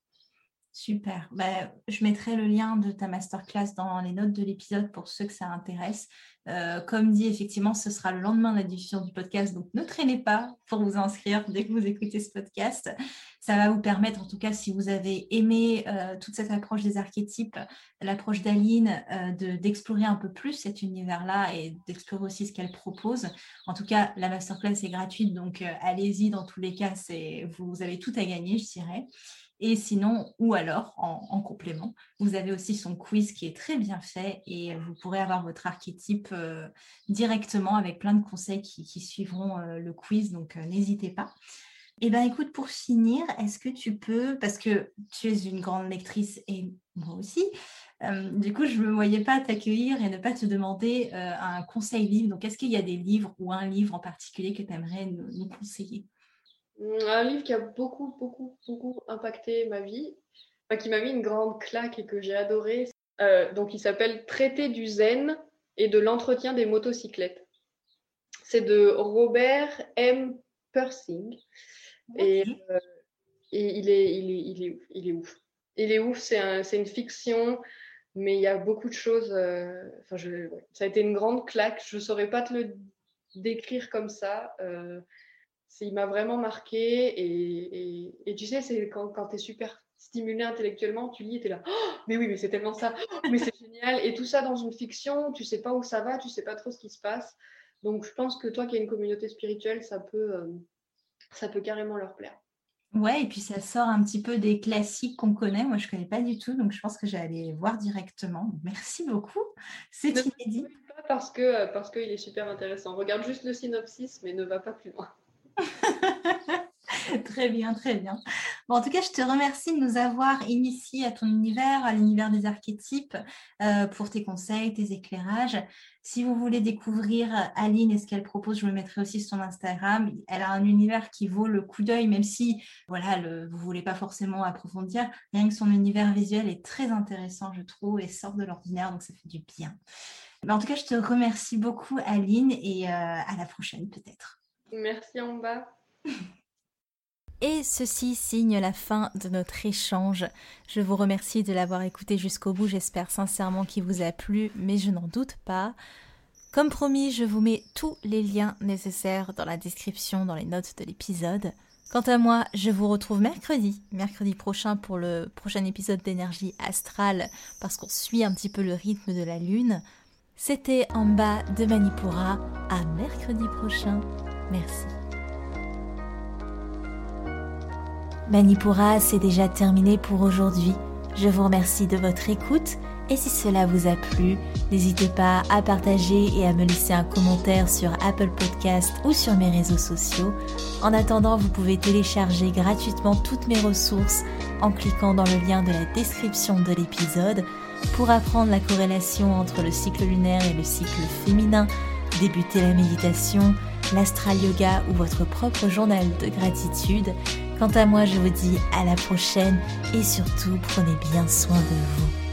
Super. Bah, je mettrai le lien de ta masterclass dans les notes de l'épisode pour ceux que ça intéresse. Euh, comme dit, effectivement, ce sera le lendemain de la diffusion du podcast, donc ne traînez pas pour vous inscrire dès que vous écoutez ce podcast. Ça va vous permettre, en tout cas, si vous avez aimé euh, toute cette approche des archétypes, l'approche d'Aline, euh, d'explorer un peu plus cet univers-là et d'explorer aussi ce qu'elle propose. En tout cas, la masterclass est gratuite, donc allez-y. Dans tous les cas, vous avez tout à gagner, je dirais. Et sinon, ou alors, en, complément, vous avez aussi son quiz qui est très bien fait et vous pourrez avoir votre archétype euh, directement avec plein de conseils qui, suivront euh, le quiz, donc euh, n'hésitez pas. Eh bien écoute, pour finir, est-ce que tu peux, parce que tu es une grande lectrice et moi aussi, du coup, je ne me voyais pas t'accueillir et ne pas te demander un conseil livre. Donc, est-ce qu'il y a des livres ou un livre en particulier que tu aimerais nous conseiller? Un livre qui a beaucoup, beaucoup, beaucoup impacté ma vie, qui m'a mis une grande claque et que j'ai adoré. Euh, donc, il s'appelle Traité du zen et de l'entretien des motocyclettes. C'est de Robert M. Persing. Et, euh, et il, est, il, est, il, est, il est ouf. Il est ouf, c'est un, une fiction, mais il y a beaucoup de choses. Euh, enfin, je, ça a été une grande claque. Je ne saurais pas te le décrire comme ça il m'a vraiment marqué. Et, et, tu sais, c'est quand, quand tu es super stimulé intellectuellement, tu lis et tu es là, oh, mais oui, mais c'est tellement ça, oh, mais c'est génial. Et tout ça dans une fiction, tu sais pas où ça va, tu sais pas trop ce qui se passe. Donc je pense que toi qui as une communauté spirituelle, ça peut, euh, ça peut carrément leur plaire. Ouais, et puis ça sort un petit peu des classiques qu'on connaît. Moi, je ne connais pas du tout, donc je pense que j'allais voir directement. Merci beaucoup. C'est inédit. Pas parce que parce qu'il est super intéressant. Regarde juste le synopsis, mais ne va pas plus loin. très bien, très bien. En tout cas, je te remercie de nous avoir initiés à ton univers, à l'univers des archétypes, euh, pour tes conseils, tes éclairages. Si vous voulez découvrir Aline et ce qu'elle propose, je me mettrai aussi sur son Instagram. Elle a un univers qui vaut le coup d'œil, même si voilà, vous ne voulez pas forcément approfondir. Rien que son univers visuel est très intéressant, je trouve, et sort de l'ordinaire, donc ça fait du bien. En tout cas, je te remercie beaucoup, Aline, et euh, à la prochaine peut-être. Merci en bas. Et ceci signe la fin de notre échange. Je vous remercie de l'avoir écouté jusqu'au bout. J'espère sincèrement qu'il vous a plu, mais je n'en doute pas. Comme promis, je vous mets tous les liens nécessaires dans la description, dans les notes de l'épisode. Quant à moi, je vous retrouve mercredi, mercredi prochain pour le prochain épisode d'énergie astrale, parce qu'on suit un petit peu le rythme de la lune. C'était en bas de Manipura. À mercredi prochain. Merci. Manipura, c'est déjà terminé pour aujourd'hui. Je vous remercie de votre écoute et si cela vous a plu, n'hésitez pas à partager et à me laisser un commentaire sur Apple Podcast ou sur mes réseaux sociaux. En attendant, vous pouvez télécharger gratuitement toutes mes ressources en cliquant dans le lien de la description de l'épisode pour apprendre la corrélation entre le cycle lunaire et le cycle féminin, débuter la méditation, l'astral yoga ou votre propre journal de gratitude Quant à moi, je vous dis à la prochaine et surtout prenez bien soin de vous.